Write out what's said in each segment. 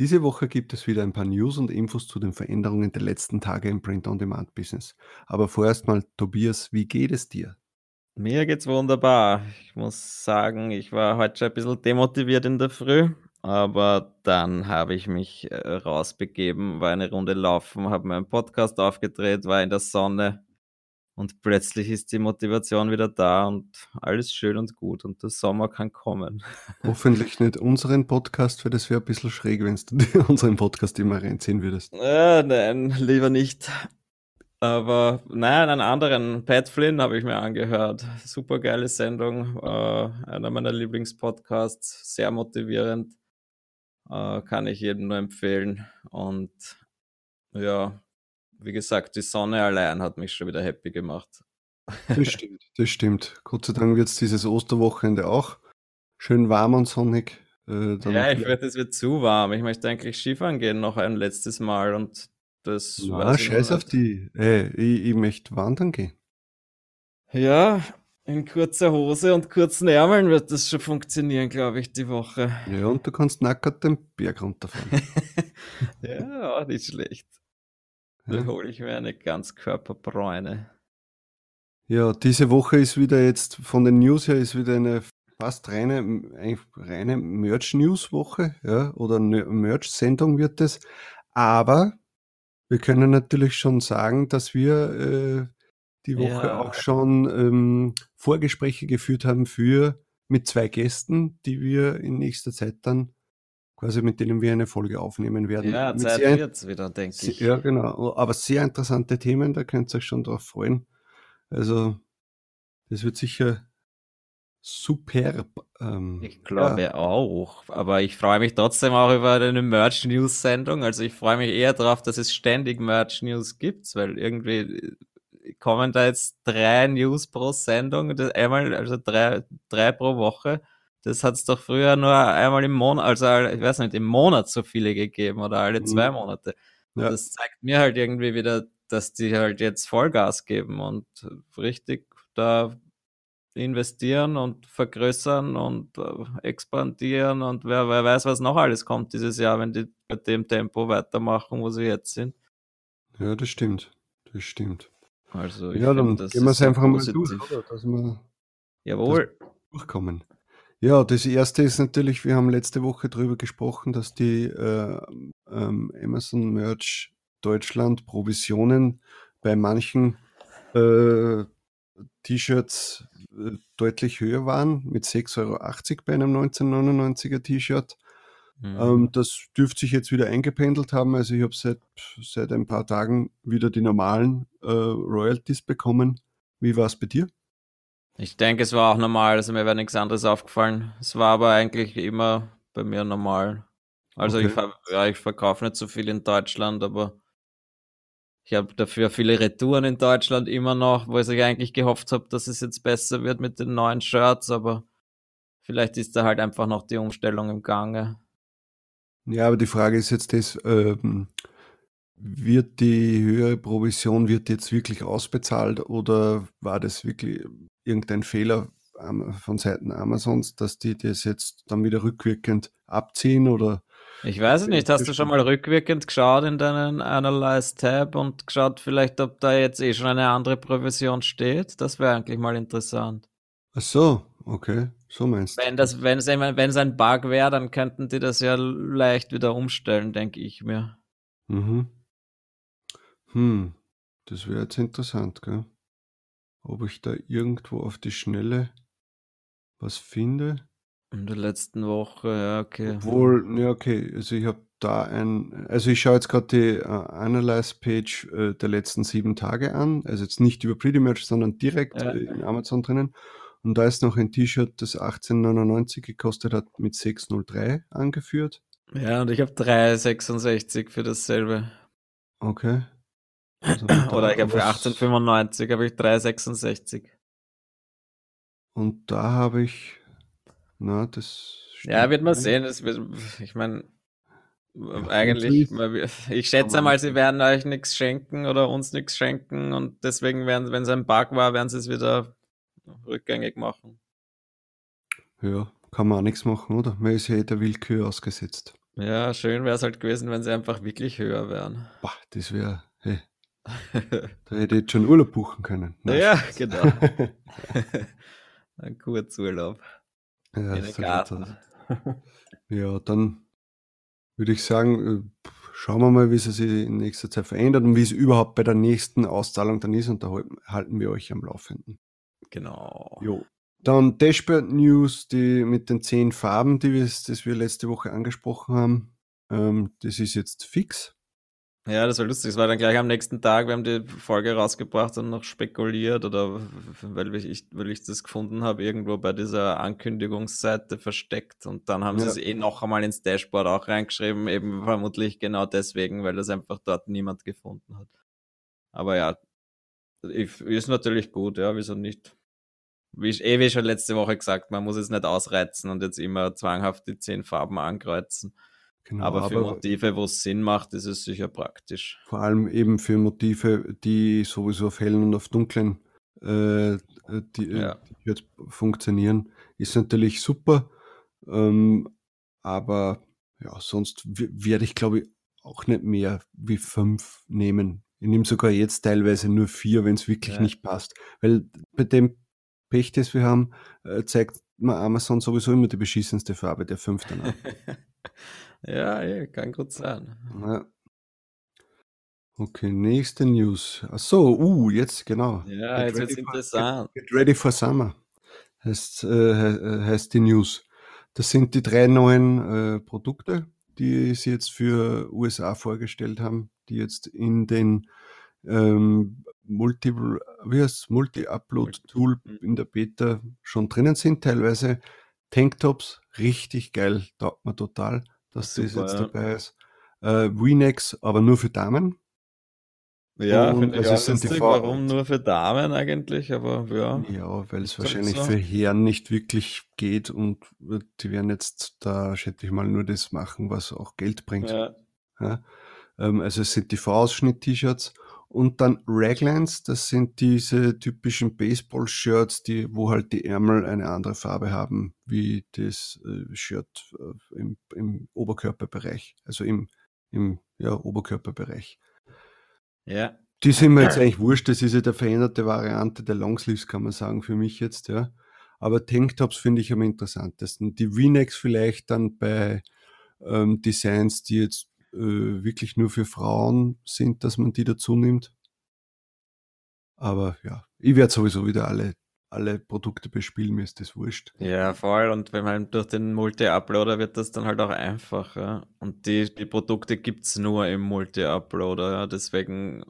Diese Woche gibt es wieder ein paar News und Infos zu den Veränderungen der letzten Tage im Print-on-Demand-Business. Aber vorerst mal, Tobias, wie geht es dir? Mir geht's wunderbar. Ich muss sagen, ich war heute schon ein bisschen demotiviert in der Früh, aber dann habe ich mich äh, rausbegeben, war eine Runde laufen, habe meinen Podcast aufgedreht, war in der Sonne und plötzlich ist die Motivation wieder da und alles schön und gut und der Sommer kann kommen. Hoffentlich nicht unseren Podcast, weil das wäre ein bisschen schräg, wenn du unseren Podcast immer reinziehen würdest. Äh, nein, lieber nicht. Aber nein, einen anderen, Pat Flynn, habe ich mir angehört. Super geile Sendung, äh, einer meiner Lieblingspodcasts, sehr motivierend. Äh, kann ich jedem nur empfehlen. Und ja, wie gesagt, die Sonne allein hat mich schon wieder happy gemacht. Das stimmt, das stimmt. Gott sei Dank wird es dieses Osterwochenende auch schön warm und sonnig. Äh, ja, ich werde, es wird zu warm. Ich möchte eigentlich Skifahren gehen noch ein letztes Mal und das. Na, scheiß auf die. Ey, ich, ich möchte wandern gehen. Ja, in kurzer Hose und kurzen Ärmeln wird das schon funktionieren, glaube ich, die Woche. Ja, und du kannst nackert den Berg runterfahren. ja, auch nicht schlecht. Dann hole ich mir eine Ganzkörperbräune. Ja, diese Woche ist wieder jetzt von den News her ist wieder eine fast reine, reine Merch-News-Woche, ja, oder Merch-Sendung wird es. Aber wir können natürlich schon sagen, dass wir äh, die Woche ja. auch schon ähm, Vorgespräche geführt haben für mit zwei Gästen, die wir in nächster Zeit dann quasi mit denen wir eine Folge aufnehmen werden. Ja, mit Zeit wird's wieder, denke ich. Ja, genau. Aber sehr interessante Themen, da könnt ihr euch schon drauf freuen. Also, das wird sicher superb. Ähm, ich glaube ja. auch. Aber ich freue mich trotzdem auch über eine Merch-News-Sendung. Also ich freue mich eher darauf, dass es ständig Merch-News gibt, weil irgendwie äh, kommen da jetzt drei News pro Sendung, einmal, also drei, drei pro Woche. Das hat es doch früher nur einmal im Monat, also ich weiß nicht, im Monat so viele gegeben oder alle zwei mhm. Monate. Ja. Das zeigt mir halt irgendwie wieder, dass die halt jetzt Vollgas geben und richtig da investieren und vergrößern und äh, expandieren und wer, wer weiß, was noch alles kommt dieses Jahr, wenn die bei dem Tempo weitermachen, wo sie jetzt sind. Ja, das stimmt. Das stimmt. Also ja, dann find, gehen wir es einfach mal durch, oder? Dass wir Jawohl. durchkommen. Ja, das erste ist natürlich, wir haben letzte Woche darüber gesprochen, dass die äh, ähm, Amazon Merch Deutschland Provisionen bei manchen äh, T-Shirts äh, deutlich höher waren, mit 6,80 Euro bei einem 1999er T-Shirt. Mhm. Ähm, das dürfte sich jetzt wieder eingependelt haben. Also ich habe seit, seit ein paar Tagen wieder die normalen äh, Royalties bekommen. Wie war es bei dir? Ich denke, es war auch normal, also mir wäre nichts anderes aufgefallen. Es war aber eigentlich immer bei mir normal. Also okay. ich, ja, ich verkaufe nicht so viel in Deutschland, aber ich habe dafür viele Retouren in Deutschland immer noch, wo ich eigentlich gehofft habe, dass es jetzt besser wird mit den neuen Shirts, aber vielleicht ist da halt einfach noch die Umstellung im Gange. Ja, aber die Frage ist jetzt das, ähm, wird die höhere Provision wird jetzt wirklich ausbezahlt oder war das wirklich irgendein Fehler von Seiten Amazons, dass die das jetzt dann wieder rückwirkend abziehen oder? Ich weiß es nicht. Hast du schon mal rückwirkend geschaut in deinen Analyze Tab und geschaut vielleicht, ob da jetzt eh schon eine andere Provision steht? Das wäre eigentlich mal interessant. Ach so, okay. So meinst du. Wenn das, wenn es, wenn es ein Bug wäre, dann könnten die das ja leicht wieder umstellen, denke ich mir. Mhm. Hm, das wäre jetzt interessant, gell? ob ich da irgendwo auf die Schnelle was finde. In der letzten Woche, ja, okay. Obwohl, ja, okay, also ich habe da ein, also ich schaue jetzt gerade die äh, Analyze-Page äh, der letzten sieben Tage an, also jetzt nicht über Pretty Merch, sondern direkt ja. äh, in Amazon drinnen. Und da ist noch ein T-Shirt, das 18,99 gekostet hat, mit 603 angeführt. Ja, und ich habe 3,66 für dasselbe. Okay. Also Oder ich habe für 1895 habe ich 366. Und da habe ich, na, das. Ja, wird man sehen. Wird, ich meine, ja, eigentlich, ich schätze mal, sie werden euch nichts schenken oder uns nichts schenken und deswegen werden, wenn es ein Bug war, werden sie es wieder rückgängig machen. Ja, kann man auch nichts machen, oder? Man ist ja eh der Willkür ausgesetzt. Ja, schön wäre es halt gewesen, wenn sie einfach wirklich höher wären. Boah, das wäre, hey, da hätte ich jetzt schon Urlaub buchen können. Nein, ja, Spaß. genau. Ein Kurzurlaub. Ja, in Garten. ja, dann würde ich sagen, äh, schauen wir mal, wie es sich in nächster Zeit verändert und wie es überhaupt bei der nächsten Auszahlung dann ist und da halten wir euch am Laufenden. Genau. Jo. Dann Dashboard News, die mit den zehn Farben, die wir, das wir letzte Woche angesprochen haben. Ähm, das ist jetzt fix. Ja, das war lustig. Es war dann gleich am nächsten Tag, wir haben die Folge rausgebracht und noch spekuliert oder weil ich, weil ich das gefunden habe, irgendwo bei dieser Ankündigungsseite versteckt und dann haben ja. sie es eh noch einmal ins Dashboard auch reingeschrieben, eben vermutlich genau deswegen, weil das einfach dort niemand gefunden hat. Aber ja, ist natürlich gut, ja, wieso nicht? Wie ich eh wie schon letzte Woche gesagt, man muss es nicht ausreizen und jetzt immer zwanghaft die zehn Farben ankreuzen. Genau, aber für aber Motive, wo es Sinn macht, ist es sicher praktisch. Vor allem eben für Motive, die sowieso auf hellen und auf dunklen äh, die, äh, ja. die jetzt funktionieren, ist natürlich super. Ähm, aber ja, sonst werde ich glaube ich auch nicht mehr wie fünf nehmen. Ich nehme sogar jetzt teilweise nur vier, wenn es wirklich ja. nicht passt. Weil bei dem Pech, das wir haben, äh, zeigt mir Amazon sowieso immer die beschissenste Farbe der fünf danach. Ja, ja, kann gut sein. Ja. Okay, nächste News. Ach so, uh, jetzt genau. Ja, get jetzt wird's interessant. Get, get, ready for summer heißt, äh, heißt die News. Das sind die drei neuen äh, Produkte, die sie jetzt für USA vorgestellt haben, die jetzt in den ähm, Multi, Multi-Upload-Tool mhm. in der Beta schon drinnen sind. Teilweise Tanktops, richtig geil, taugt mir total dass Super, das jetzt ja. dabei ist. Äh, Renex, aber nur für Damen. Ja, finde ich also sind lustig, warum nur für Damen eigentlich, aber ja. Ja, weil es wahrscheinlich so. für Herren nicht wirklich geht und die werden jetzt da, schätze ich mal, nur das machen, was auch Geld bringt. Ja. ja. Ähm, also es sind die V-Ausschnitt-T-Shirts und dann Raglans, das sind diese typischen Baseball-Shirts, die, wo halt die Ärmel eine andere Farbe haben, wie das äh, Shirt äh, im, im Oberkörperbereich, also im, im ja, Oberkörperbereich. Ja. Die sind mir jetzt eigentlich wurscht, das ist ja der veränderte Variante der Longsleeves, kann man sagen, für mich jetzt, ja. Aber Tanktops finde ich am interessantesten. Die V-Necks vielleicht dann bei ähm, Designs, die jetzt äh, wirklich nur für Frauen sind, dass man die dazu nimmt. Aber ja, ich werde sowieso wieder alle, alle Produkte bespielen, mir ist das wurscht. Ja, voll. Und wenn man durch den Multi-Uploader wird das dann halt auch einfacher. Und die, die Produkte gibt es nur im Multi-Uploader. Ja. Deswegen,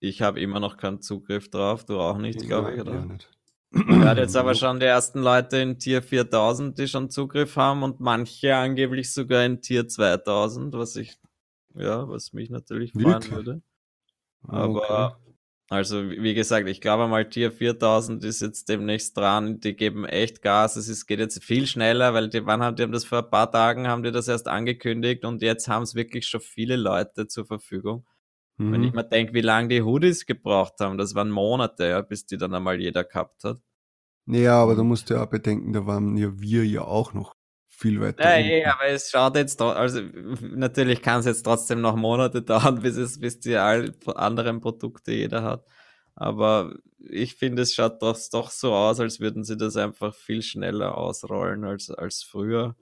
ich habe immer noch keinen Zugriff drauf, du auch nicht, glaube ich, oder? Ja, nicht. Hat jetzt aber schon die ersten Leute in Tier 4000, die schon Zugriff haben und manche angeblich sogar in Tier 2000, was ich, ja, was mich natürlich freuen Wirklich? würde. Ah, aber, okay. also, wie gesagt, ich glaube mal, Tier 4000 ist jetzt demnächst dran. Die geben echt Gas. Es ist, geht jetzt viel schneller, weil die, wann haben, die haben das vor ein paar Tagen, haben die das erst angekündigt und jetzt haben es wirklich schon viele Leute zur Verfügung. Mhm. Wenn ich mhm. mir denke, wie lange die Hoodies gebraucht haben, das waren Monate, ja, bis die dann einmal jeder gehabt hat. Ja, aber da musst du ja auch bedenken, da waren ja wir ja auch noch viel weiter. Ja, ja, aber es schaut jetzt, also natürlich kann es jetzt trotzdem noch Monate dauern, bis es, bis die all anderen Produkte jeder hat. Aber ich finde, es schaut doch, doch so aus, als würden sie das einfach viel schneller ausrollen als, als früher.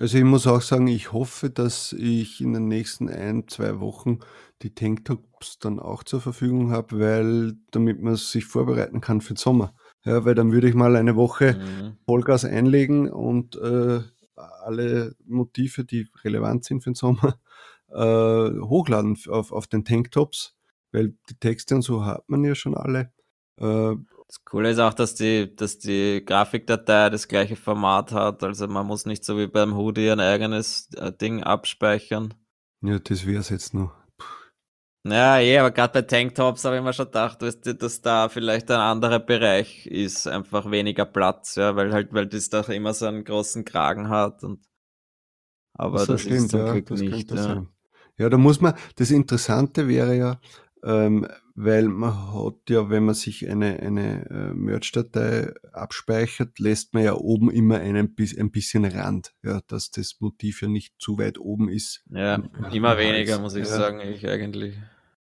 Also ich muss auch sagen, ich hoffe, dass ich in den nächsten ein, zwei Wochen die Tanktops dann auch zur Verfügung habe, weil damit man sich vorbereiten kann für den Sommer. Ja, weil dann würde ich mal eine Woche mhm. Vollgas einlegen und äh, alle Motive, die relevant sind für den Sommer, äh, hochladen auf, auf den Tanktops, weil die Texte und so hat man ja schon alle. Äh, das Coole ist auch, dass die, dass die Grafikdatei das gleiche Format hat. Also man muss nicht so wie beim Hoodie ein eigenes äh, Ding abspeichern. Ja, das wäre es jetzt noch. Ja, eh, aber gerade bei Tanktops habe ich mir schon gedacht, weißt du, dass da vielleicht ein anderer Bereich ist, einfach weniger Platz, ja, weil halt, weil das doch immer so einen großen Kragen hat und aber so das stimmt, ist zum ja, Glück das nicht. Ja. Ja, da muss man, das Interessante wäre ja, ähm, weil man hat ja, wenn man sich eine, eine äh, Merch-Datei abspeichert, lässt man ja oben immer einen, ein bisschen Rand, ja, dass das Motiv ja nicht zu weit oben ist. Ja, immer weniger, muss ich Ja. sagen, ich eigentlich.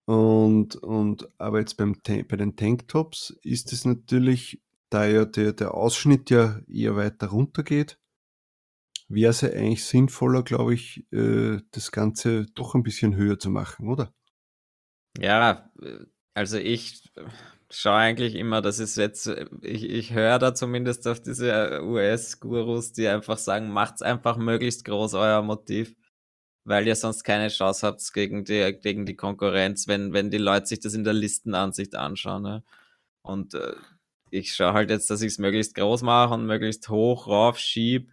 Und, und aber jetzt beim, bei den Tanktops ist es natürlich, da ja der, der Ausschnitt ja eher weiter runter geht, wäre es ja eigentlich sinnvoller, glaube ich, äh, das Ganze doch ein bisschen höher zu machen, oder? Ja, also ich schaue eigentlich immer, das ist jetzt, ich, ich höre da zumindest auf diese US-Gurus, die einfach sagen, macht's einfach möglichst groß euer Motiv, weil ihr sonst keine Chance habt gegen die, gegen die Konkurrenz, wenn, wenn die Leute sich das in der Listenansicht anschauen. Ne? Und äh, ich schaue halt jetzt, dass ich es möglichst groß mache und möglichst hoch rauf schieb.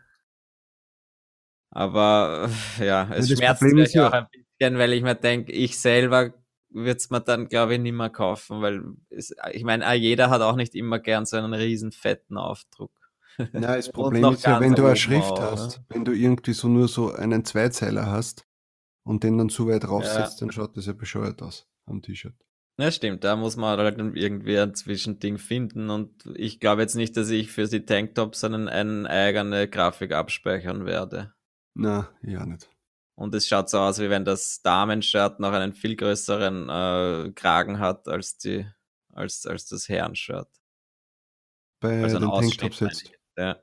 Aber ja, es das schmerzt mich ja- auch ein bisschen, weil ich mir denke, ich selber würde es mir dann, glaube ich, nicht mehr kaufen, weil es, ich meine, jeder hat auch nicht immer gern so einen riesen fetten Aufdruck. Nein, das Problem ist ja, wenn du eine Schrift auch, hast, wenn du irgendwie so nur so einen Zweizeiler hast und den dann zu weit raufsetzt, dann schaut das ja bescheuert aus am T-Shirt. Ja, stimmt, da muss man halt irgendwie ein Zwischending finden und ich glaube jetzt nicht, dass ich für die Tanktops einen, eine eigene Grafik abspeichern werde. Na, ja nicht. Und es schaut so aus, wie wenn das Damenshirt noch einen viel größeren äh, Kragen hat als die, als, als das Herrenshirt. Bei Also ein Ausschnitt, jetzt. Ja,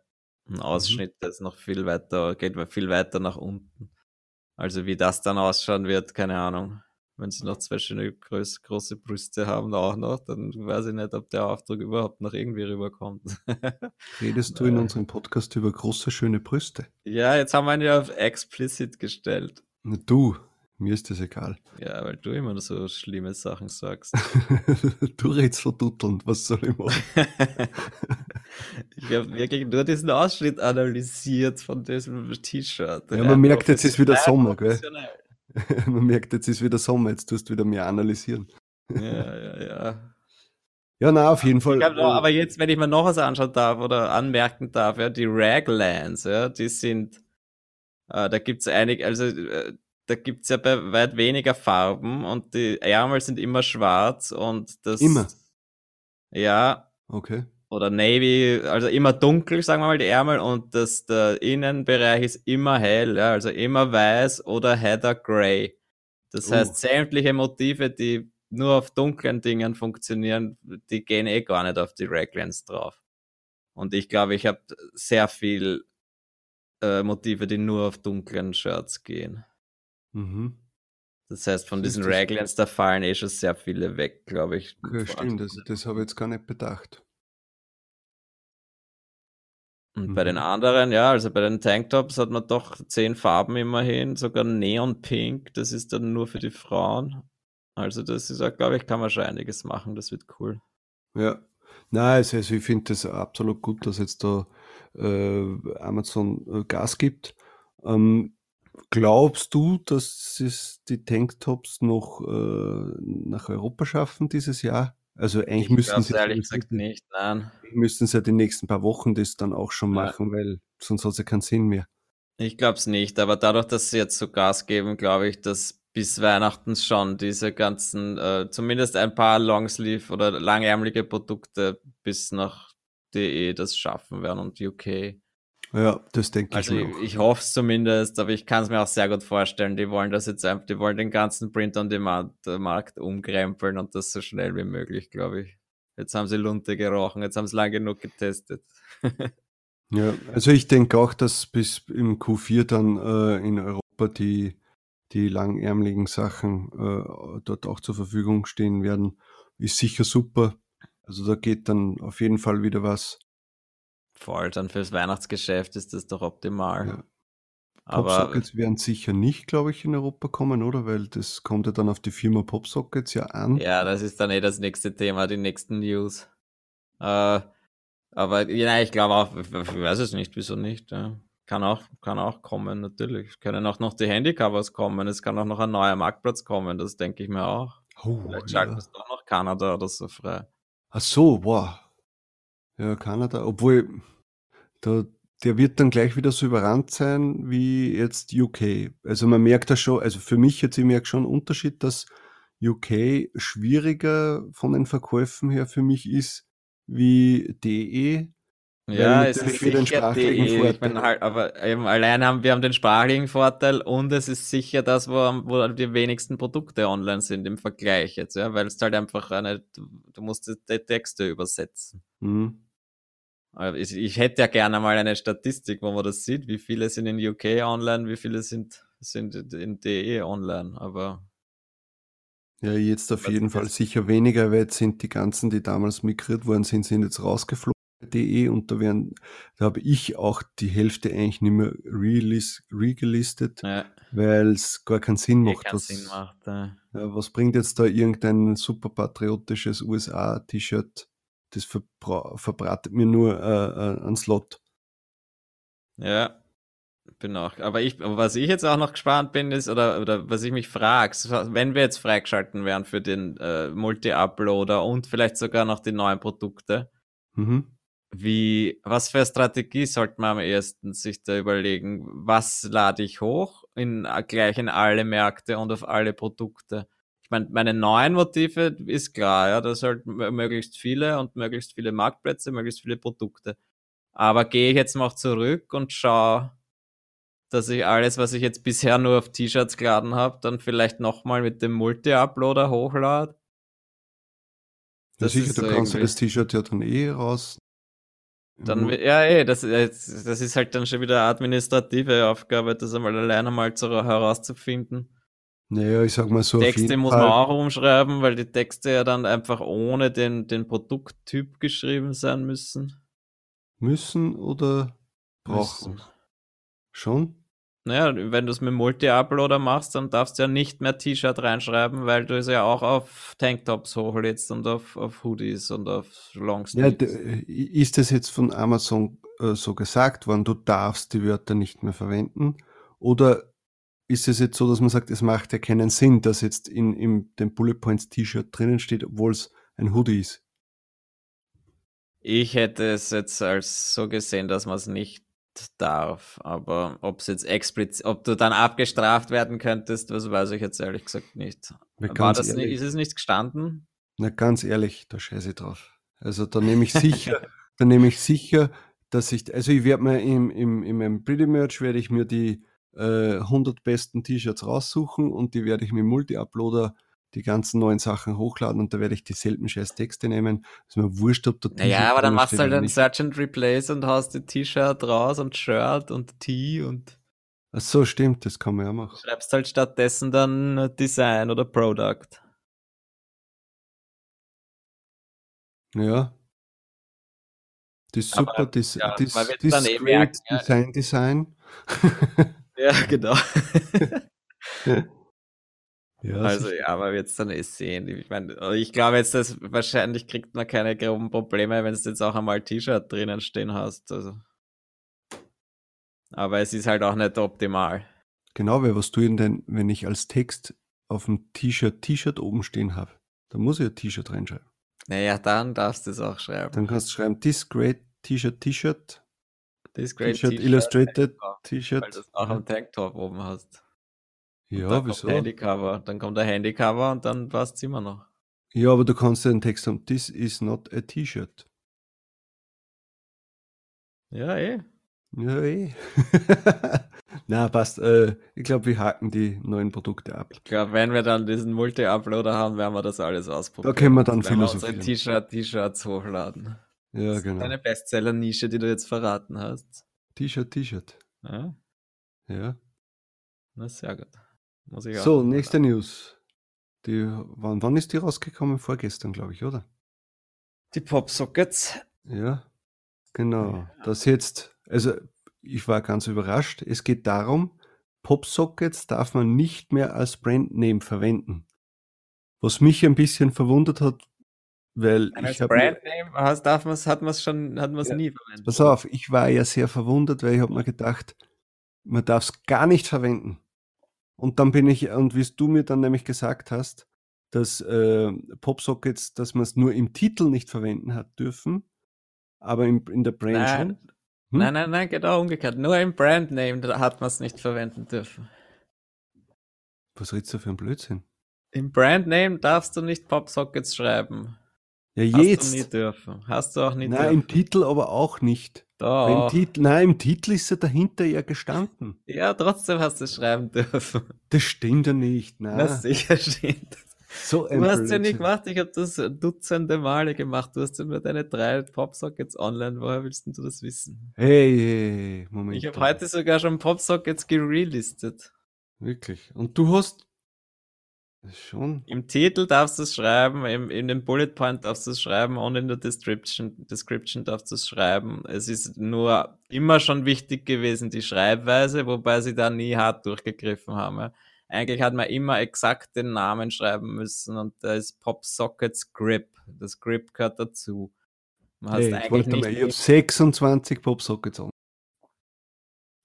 ein Ausschnitt, der ist noch viel weiter, geht viel weiter nach unten. Also wie das dann ausschauen wird, keine Ahnung. Wenn sie noch zwei schöne groß, große Brüste haben auch noch, dann weiß ich nicht, ob der Aufdruck überhaupt noch irgendwie rüberkommt. Redest du in Äh. unserem Podcast über große, schöne Brüste? ja, jetzt haben wir ihn ja auf explicit gestellt. Du, mir ist das egal. Ja, weil du immer so schlimme Sachen sagst. du redest von Dutteln, was soll ich machen? ich habe wirklich nur diesen Ausschnitt analysiert von diesem T-Shirt. Ja, man merkt, jetzt ist wieder Sommer, gell? Man merkt, jetzt ist wieder Sommer, jetzt tust du wieder mehr analysieren. Ja, ja, ja. Ja, na, auf jeden Fall. Noch, äh, aber jetzt, wenn ich mir noch was anschauen darf oder anmerken darf, ja, die Raglands, ja, die sind, äh, da gibt's einige, also äh, da gibt's ja bei weit weniger Farben und die Ärmel sind immer schwarz und das Immer? Ja, Okay. Oder Navy, also immer dunkel, sagen wir mal, die Ärmel und das, der Innenbereich ist immer hell, ja, also immer weiß oder heather gray. Das Oh. heißt, sämtliche Motive, die nur auf dunklen Dingen funktionieren, die gehen eh gar nicht auf die Raglands drauf. Und ich glaube, ich habe sehr viel äh, Motive, die nur auf dunklen Shirts gehen. Mhm. Das heißt, von diesen? Raglands, da fallen eh schon sehr viele weg, glaube ich. Okay, stimmt, das, das habe ich jetzt gar nicht bedacht. Und bei den Mhm. anderen, ja, also bei den Tanktops hat man doch zehn Farben immerhin, sogar Neon Pink, das ist dann nur für die Frauen. Also das ist, glaube ich, kann man schon einiges machen, das wird cool. Ja. Nein, also, also ich finde das absolut gut, dass jetzt da äh, Amazon äh, Gas gibt. Ähm, glaubst du, dass es die Tanktops noch äh, nach Europa schaffen dieses Jahr? Also eigentlich Ich müssten sie ehrlich gesagt nicht, nein. müssten sie ja die nächsten paar Wochen das dann auch schon Ja. machen, weil sonst hat es ja keinen Sinn mehr. Ich glaube es nicht, aber dadurch, dass sie jetzt so Gas geben, glaube ich, dass bis Weihnachten schon diese ganzen, äh, zumindest ein paar Longsleeve oder langärmelige Produkte bis nach DE das schaffen werden und UK. Ja, das denke Also ich ich, ich hoffe es zumindest, aber ich kann es mir auch sehr gut vorstellen. Die wollen das jetzt einfach, die wollen den ganzen Print-on-Demand-Markt umkrempeln und das so schnell wie möglich, glaube ich. Jetzt haben sie Lunte gerochen, jetzt haben sie lang genug getestet. Ja, also ich denke auch, dass bis im Q4 dann äh, in Europa die, die langärmeligen Sachen äh, dort auch zur Verfügung stehen werden. Ist sicher super. Also da geht dann auf jeden Fall wieder was. Voll, dann fürs Weihnachtsgeschäft ist das doch optimal. Ja. aber Popsockets werden sicher nicht, glaube ich, in Europa kommen, oder? Weil das kommt ja dann auf die Firma Popsockets ja an. ja, das ist dann eh das nächste Thema, die nächsten News. Äh, aber ja, ich glaube auch, ich weiß es nicht, wieso nicht. Ja. Kann auch, kann auch kommen, natürlich. Es können auch noch die Handycovers kommen. Es kann auch noch ein neuer Marktplatz kommen. Das denke ich mir auch. Oh, Vielleicht schalten ja. es doch noch Kanada oder so frei. Ach so, wow. Ja, Kanada. Obwohl, da, der wird dann gleich wieder so überrannt sein wie jetzt UK. Also man merkt da schon, also für mich jetzt, ich merke schon einen Unterschied, dass UK schwieriger von den Verkäufen her für mich ist wie DE. Ja, es ist sicher den sprachlichen DE. Vorteil. Ich mein, halt, aber eben allein haben wir haben den sprachlichen Vorteil und es ist sicher das, wo, wo die wenigsten Produkte online sind im Vergleich jetzt, ja, weil es halt einfach eine, du, musst die Texte übersetzen. Mhm. Ich, hätte ja gerne mal eine Statistik, wo man das sieht, wie viele sind in UK online, wie viele sind, sind in DE online, aber. Ja, jetzt auf jeden Fall sicher weniger, weil jetzt sind die ganzen, die damals migriert worden sind, sind jetzt rausgeflogen DE und da werden, da habe ich auch die Hälfte eigentlich nicht mehr regelistet, ja. weil es gar keinen Sinn macht. Keinen was, Sinn macht ja. Ja, was bringt jetzt da irgendein super patriotisches USA-T-Shirt das verbratet mir nur äh, äh, einen Slot. Ja, bin auch. Aber ich, was ich jetzt auch noch gespannt bin, ist, oder, oder was ich mich frage, wenn wir jetzt freigeschalten wären für den äh, Multi-Uploader und vielleicht sogar noch die neuen Produkte, mhm. wie, was für eine Strategie sollte man am ersten sich da überlegen? Was lade ich hoch in, gleich in alle Märkte und auf alle Produkte? Ich meine, meine neuen Motive ist klar, ja, das halt möglichst viele und möglichst viele Marktplätze, möglichst viele Produkte. Aber gehe ich jetzt mal zurück und schaue, dass ich alles, was ich jetzt bisher nur auf T-Shirts geladen habe, dann vielleicht nochmal mit dem Multi-Uploader hochlade. Ja, sicher, du kannst das T-Shirt ja dann eh raus. Dann, ja, eh, das, das ist halt dann schon wieder eine administrative Aufgabe, das einmal alleine mal zu, herauszufinden. Naja, ich sag mal so. Texte muss Fall. man auch umschreiben, weil die Texte ja dann einfach ohne den, den Produkttyp geschrieben sein müssen. Müssen oder brauchen? Müssen. Schon? Naja, wenn du es mit Multi-Uploader machst, dann darfst du ja nicht mehr T-Shirt reinschreiben, weil du es ja auch auf Tanktops hochlädst und auf, auf Hoodies und auf Longsleeves. Ja, ist das jetzt von Amazon äh, so gesagt worden, du darfst die Wörter nicht mehr verwenden? Oder ist es jetzt so, dass man sagt, es macht ja keinen Sinn, dass jetzt in, in dem Bullet Points T-Shirt drinnen steht, obwohl es ein Hoodie ist? Ich hätte es jetzt als so gesehen, dass man es nicht darf, aber ob es jetzt explizit, ob du dann abgestraft werden könntest, das weiß ich jetzt ehrlich gesagt nicht. War das ehrlich, nicht, ist es nicht gestanden? Na, ganz ehrlich, da scheiße ich drauf. Also da nehme ich sicher, da nehme ich sicher, dass ich, also ich werde mir im, im, in meinem Pretty Merch werde ich mir die äh, 100 besten T-Shirts raussuchen und die werde ich mit Multi-Uploader die ganzen neuen Sachen hochladen und da werde ich dieselben scheiß Texte nehmen. Ist mir wurscht, ob da Naja, aber dann machst du halt ein Search and Replace und hast die T-Shirt raus und Shirt und Tee und. Ach so, stimmt, das kann man ja machen. Schreibst halt stattdessen dann Design oder Product. Ja. Das ist super, das, ja, das, das, das eh great merken, Design Design. Ja, genau. ja, also ja, aber wir jetzt dann eh sehen. Ich meine, ich glaube jetzt, dass wahrscheinlich kriegt man keine groben Probleme, wenn du jetzt auch einmal T-Shirt drinnen stehen hast. Also. Aber es ist halt auch nicht optimal. Genau, weil was tue ich denn, wenn ich als Text auf dem T-Shirt T-Shirt oben stehen habe? Da muss ich ein T-Shirt reinschreiben. Naja, dann darfst du es auch schreiben. Dann kannst du schreiben, this great T-Shirt T-Shirt das great T-Shirt Illustrated T-Shirt. Weil du es auch am Tanktop oben hast. Ja, dann wieso? Kommt Handycover. Dann kommt der Handycover und dann passt es immer noch. Ja, aber du kannst ja den Text haben, this is not a T-Shirt. Ja, eh. Ja, eh. Na, passt. Äh, ich glaube, wir haken die neuen Produkte ab. Ich glaube, wenn wir dann diesen Multi-Uploader haben, werden wir das alles ausprobieren. Da können wir dann philosophieren. T-Shirt, T-Shirts hochladen. Ja, genau. Deine Bestseller-Nische, die du jetzt verraten hast. T-Shirt, T-Shirt. Ja. Ja. Na, sehr gut. Muss ich so, nächste News. Die, wann, wann ist die rausgekommen? Vorgestern, glaube ich, oder? Die Popsockets. Ja, genau. Ja. Das jetzt, also ich war ganz überrascht. Es geht darum, Popsockets darf man nicht mehr als Brandname verwenden. Was mich ein bisschen verwundert hat, Weil Als ich hab Brandname hast, darf man's, hat man es schon, hat man es Ja, nie verwendet. Pass auf, ich war ja sehr verwundert, weil ich habe mir gedacht, man darf es gar nicht verwenden. Und dann bin ich, und wie du mir dann nämlich gesagt hast, dass äh, Popsockets, dass man es nur im Titel nicht verwenden hat dürfen, aber im, in der Brand Nein. Hm? nein, nein, nein, genau umgekehrt. Nur im Brandname hat man es nicht verwenden dürfen. Was redest du für ein Blödsinn? Im Brandname darfst du nicht Popsockets schreiben. Ja, Hast du nie jetzt. dürfen. Hast du auch nie Nein, im dürfen. Titel aber auch nicht. Weil Im Doch. Titel, nein, im Titel ist er dahinter ja gestanden. Ja, trotzdem hast du es schreiben dürfen. Das stimmt ja nicht. Nein, sicher stimmt. so ein Du hast ja Blödsinn. nicht gemacht, ich habe das dutzende Male gemacht. Du hast ja nur deine drei Popsockets online. Woher willst denn du das wissen? Hey, hey, Moment. Ich habe heute sogar schon Popsockets gerelistet. Wirklich. Und du hast schon. Im Titel darfst du es schreiben, im, in dem Bullet Point darfst du es schreiben und in der Description, Description darfst du es schreiben. Es ist nur immer schon wichtig gewesen, die Schreibweise, wobei sie da nie hart durchgegriffen haben. Ja. Eigentlich hat man immer exakt den Namen schreiben müssen und da ist PopSockets Grip. Das Grip gehört dazu. Man Hey, ich wollte mal, ich habe 26 Popsockets an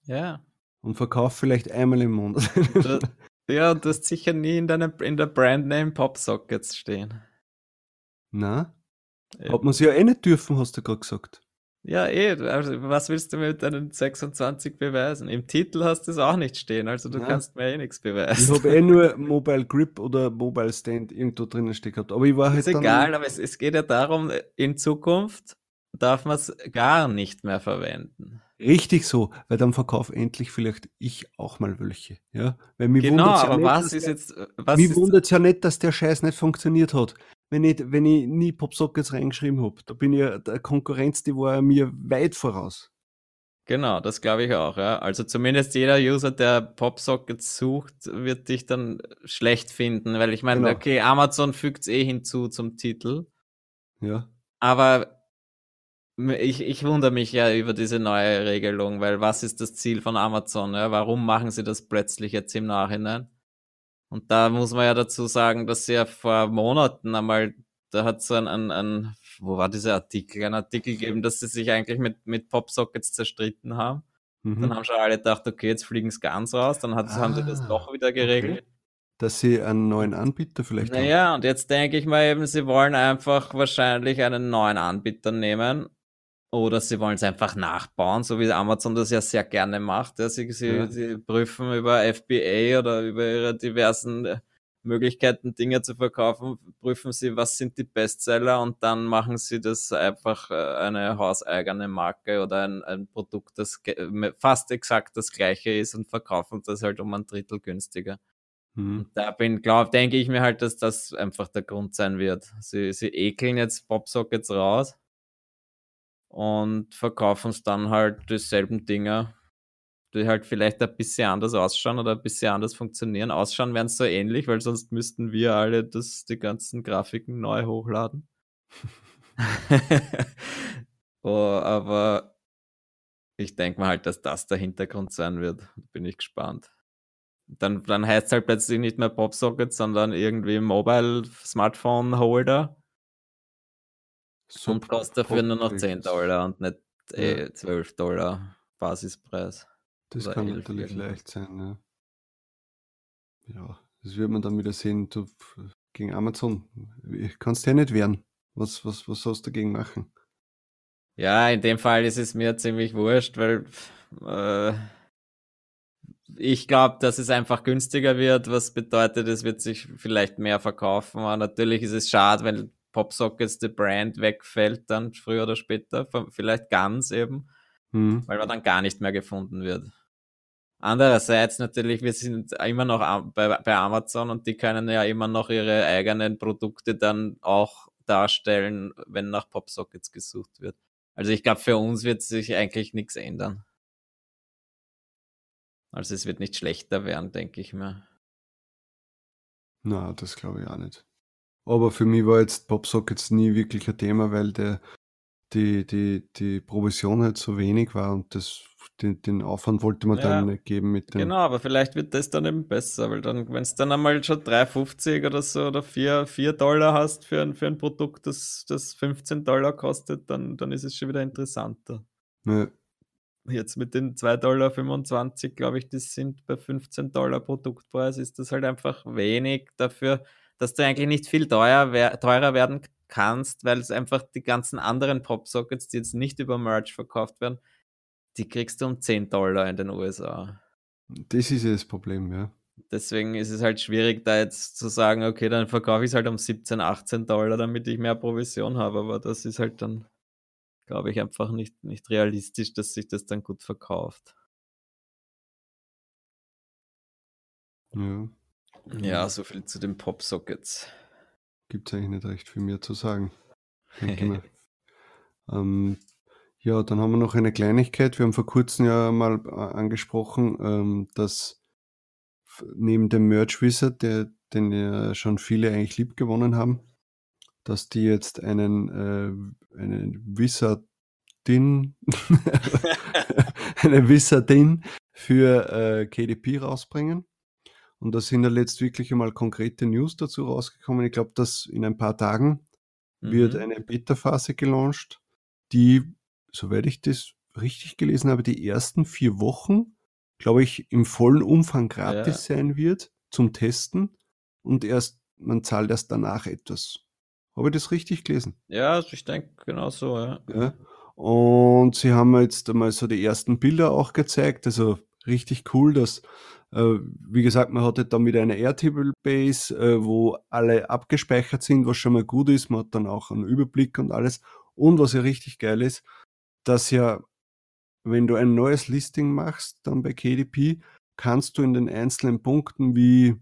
ja. und verkaufe vielleicht einmal im Monat. Ja, und du hast sicher nie in, deiner, in der Brandname PopSockets stehen. Na, Ja. hat man sie ja eh nicht dürfen, hast du gerade gesagt. Ja, eh. Also, was willst du mit deinen 26 beweisen? Im Titel hast du es auch nicht stehen, also du Ja. kannst mir eh nichts Ich beweisen. habe eh nur Mobile Grip oder Mobile Stand irgendwo drinnen stehen gehabt. Aber ich war halt ist egal, aber es, es geht ja darum, in Zukunft darf man es gar nicht mehr verwenden. Richtig so, weil dann verkaufe endlich vielleicht ich auch mal welche. Ja? Weil mir Genau, wundert's ja aber nicht, was ist der- jetzt, was Mich ist, wundert es ja nicht, dass der Scheiß nicht funktioniert hat. Wenn ich, wenn ich nie Popsockets reingeschrieben habe, da bin ich ja, der Konkurrenz, die war ja mir weit voraus. genau, das glaube ich auch, ja. Also zumindest jeder User, der Popsockets sucht, wird dich dann schlecht finden, weil ich meine, Genau. okay, Amazon fügt es eh hinzu zum Titel, Ja. Aber ich, ich wundere mich ja über diese neue Regelung, weil was ist das Ziel von Amazon? Ja? Warum machen sie das plötzlich jetzt im Nachhinein? Und da muss man ja dazu sagen, dass sie ja vor Monaten einmal, da hat so ein, ein, ein wo war dieser Artikel? Ein Artikel gegeben, dass sie sich eigentlich mit, mit Popsockets zerstritten haben. Mhm. Dann haben schon alle gedacht, okay, jetzt fliegen es ganz raus, dann hat, haben sie das Ah, doch wieder geregelt. Dass sie einen neuen Anbieter vielleicht haben. Naja, und jetzt denke ich mal eben, sie wollen einfach wahrscheinlich einen neuen Anbieter nehmen. Oder sie wollen es einfach nachbauen, so wie Amazon das ja sehr gerne macht. Ja, sie, sie, Ja. sie prüfen über FBA oder über ihre diversen äh, Möglichkeiten, Dinge zu verkaufen, prüfen sie, was sind die Bestseller und dann machen sie das einfach äh, eine hauseigene Marke oder ein, ein Produkt, das fast exakt das gleiche ist und verkaufen das halt um ein Drittel günstiger. Mhm. Da bin, glaub, denke ich mir halt, dass das einfach der Grund sein wird. Sie, sie ekeln jetzt Popsockets raus und verkaufen es dann halt dieselben Dinger, die halt vielleicht ein bisschen anders ausschauen oder ein bisschen anders funktionieren. Ausschauen werden so ähnlich, weil sonst müssten wir alle das, die ganzen Grafiken neu hochladen. oh, aber ich denke mal halt, dass das der Hintergrund sein wird. Bin ich gespannt. Dann, dann heißt es halt plötzlich nicht mehr Popsocket, sondern irgendwie Mobile Smartphone Holder So und kostet dafür nur noch 10 Popsockets. Dollar und nicht Ja. äh, 12 Dollar Basispreis. Das Oder kann natürlich irgendwas. leicht sein, ja. Ja, das wird man dann wieder sehen. Du, gegen Amazon kannst ja nicht wehren. Was, was, was sollst du dagegen machen? Ja, in dem Fall ist es mir ziemlich wurscht, weil äh, ich glaube, dass es einfach günstiger wird, was bedeutet, es wird sich vielleicht mehr verkaufen. Aber natürlich ist es schade, wenn Popsockets, die Brand wegfällt, dann früher oder später, vielleicht ganz eben, Hm. weil man dann gar nicht mehr gefunden wird. Andererseits natürlich, wir sind immer noch bei, bei Amazon und die können ja immer noch ihre eigenen Produkte dann auch darstellen, wenn nach Popsockets gesucht wird. Also ich glaube, für uns wird sich eigentlich nichts ändern. Also es wird nicht schlechter werden, denke ich mir. Na, das glaube ich auch nicht. Aber für mich war jetzt Popsockets nie wirklich ein Thema, weil der, die, die, die Provision halt so wenig war und das den, den Aufwand wollte man ja, dann nicht geben mit dem. Genau, aber vielleicht wird das dann eben besser, weil dann, wenn es dann einmal schon 3,50 oder so oder 4, 4 Dollar hast für ein, für ein Produkt, das, das 15 Dollar kostet, dann, dann ist es schon wieder interessanter. Ja. Jetzt mit den 2,25 Dollar, glaube ich, das sind bei 15 Dollar Produktpreis, ist das halt einfach wenig dafür, dass du eigentlich nicht viel teuer, teurer werden kannst, weil es einfach die ganzen anderen Popsockets, die jetzt nicht über Merch verkauft werden, die kriegst du um 10 Dollar in den USA. Das ist ja das Problem, ja. Deswegen ist es halt schwierig, da jetzt zu sagen, okay, dann verkaufe ich es halt um 17, 18 Dollar, damit ich mehr Provision habe. Aber das ist halt dann, glaube ich, einfach nicht, nicht realistisch, dass sich das dann gut verkauft. Ja. Ja, so viel zu den Popsockets. Gibt es eigentlich nicht recht viel mehr zu sagen. ähm, ja, dann haben wir noch eine Kleinigkeit. Wir haben vor kurzem ja mal äh, angesprochen, ähm, dass neben dem Merch Wizard, der, den ja schon viele eigentlich lieb gewonnen haben, dass die jetzt einen, äh, einen Wizardin, eine Wizardin für äh, KDP rausbringen. Und da sind ja letzt wirklich einmal konkrete News dazu rausgekommen. Ich glaube, dass in ein paar Tagen mhm. wird eine Beta-Phase gelauncht, die soweit ich das richtig gelesen habe, die ersten vier Wochen, glaube ich, im vollen Umfang gratis ja. sein wird zum Testen und erst, man zahlt erst danach etwas. Habe ich das richtig gelesen? Ja, also ich denke genau so, ja. ja. Und sie haben jetzt einmal so die ersten Bilder auch gezeigt, also richtig cool, dass, wie gesagt, man hatte dann wieder eine Airtable-Base, äh, wo alle abgespeichert sind, was schon mal gut ist. Man hat dann auch einen Überblick und alles. Und was ja richtig geil ist, dass ja, wenn du ein neues Listing machst, dann bei KDP, kannst du in den einzelnen Punkten wie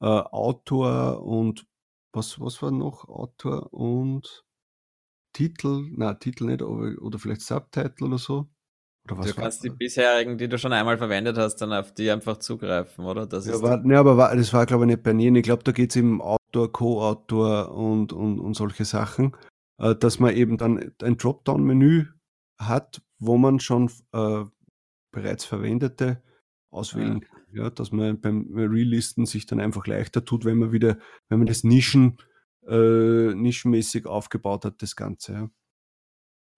äh, Autor und was, was war noch? Autor und Titel, na Titel nicht, aber, oder vielleicht Subtitle oder so. Oder was du kannst die bisherigen, die du schon einmal verwendet hast, dann auf die einfach zugreifen, oder? Das ja, war, ne, aber war, das war, glaube ich, nicht bei Nieren. Ich glaube, da geht es eben Autor, Co-Autor und, und, und solche Sachen, äh, dass man eben dann ein Dropdown-Menü hat, wo man schon äh, bereits verwendete auswählen kann. Ja. ja, dass man beim Relisten sich dann einfach leichter tut, wenn man wieder, wenn man das Nischen, äh, nischenmäßig aufgebaut hat, das Ganze. Ja.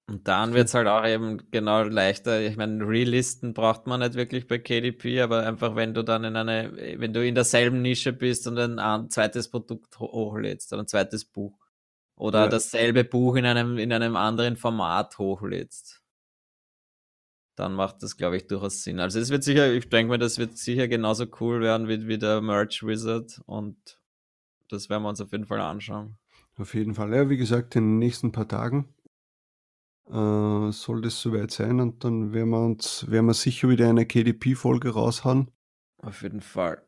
Und dann wird es halt auch eben genau leichter. Ich meine, Relisten braucht man nicht wirklich bei KDP, aber einfach wenn du dann in eine, wenn du in derselben Nische bist und ein, ein zweites Produkt hochlädst oder ein zweites Buch, oder ja. dasselbe Buch in einem, in einem anderen Format hochlädst. Dann macht das, glaube ich, durchaus Sinn. Also es wird sicher, ich denke mir, das wird sicher genauso cool werden wie, wie der Merch Wizard und das werden wir uns auf jeden Fall anschauen. Auf jeden Fall. Ja, wie gesagt, in den nächsten paar Tagen äh, soll das soweit sein und dann werden wir uns, werden wir sicher wieder eine KDP-Folge raushauen. Auf jeden Fall.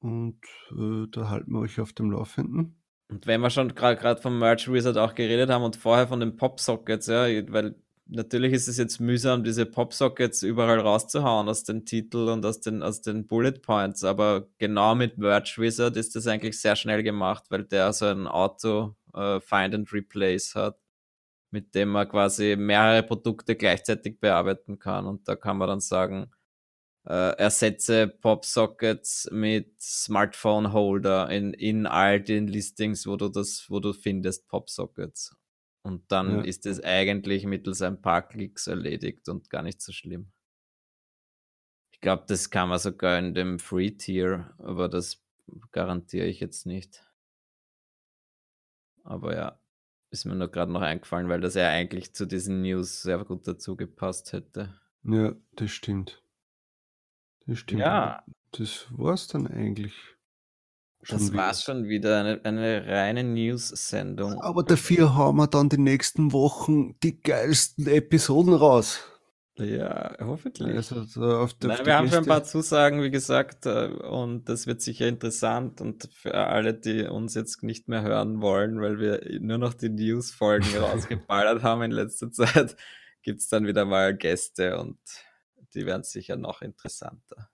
Und äh, da halten wir euch auf dem Laufenden. Und wenn wir schon gerade vom Merch Wizard auch geredet haben und vorher von den Popsockets, ja, weil natürlich ist es jetzt mühsam, diese Popsockets überall rauszuhauen aus den Titeln und aus den, aus den Bullet Points, aber genau mit Merch Wizard ist das eigentlich sehr schnell gemacht, weil der so ein Auto äh, Find and Replace hat, mit dem man quasi mehrere Produkte gleichzeitig bearbeiten kann und da kann man dann sagen, äh, ersetze Popsockets mit Smartphone Holder in, in all den Listings, wo du das, wo du findest, Popsockets. Und dann ja. ist es eigentlich mittels ein paar Klicks erledigt und gar nicht so schlimm. Ich glaube, das kann man sogar in dem Free Tier, aber das garantiere ich jetzt nicht. Aber ja, ist mir nur gerade noch eingefallen, weil das ja eigentlich zu diesen News sehr gut dazu gepasst hätte. Ja, das stimmt. Das stimmt. Ja. Das war's dann eigentlich. Schon das wieder. war's schon wieder, eine, eine reine News-Sendung. Aber dafür haben wir dann die nächsten Wochen die geilsten Episoden raus. Ja, hoffentlich. Also, so Nein, wir haben schon ein paar Zusagen, wie gesagt, äh, und das wird sicher interessant. Und für alle, die uns jetzt nicht mehr hören wollen, weil wir nur noch die News-Folgen rausgeballert haben in letzter Zeit, gibt es dann wieder mal Gäste und die werden sicher noch interessanter.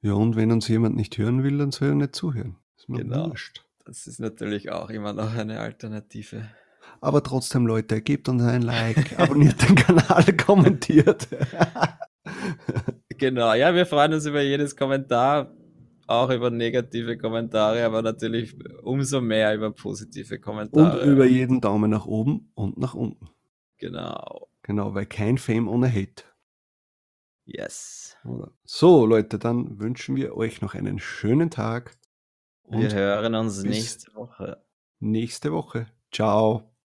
Ja, und wenn uns jemand nicht hören will, dann soll er nicht zuhören. Ist mir genau. Wurscht. Das ist natürlich auch immer noch eine Alternative. Aber trotzdem, Leute, gebt uns ein Like, abonniert den Kanal, kommentiert. genau, ja, wir freuen uns über jedes Kommentar, auch über negative Kommentare, aber natürlich umso mehr über positive Kommentare. Und über jeden Daumen nach oben und nach unten. Genau. Genau, weil kein Fame ohne Hate. Yes. So, Leute, dann wünschen wir euch noch einen schönen Tag. wir hören uns nächste Woche. Nächste Woche. Ciao.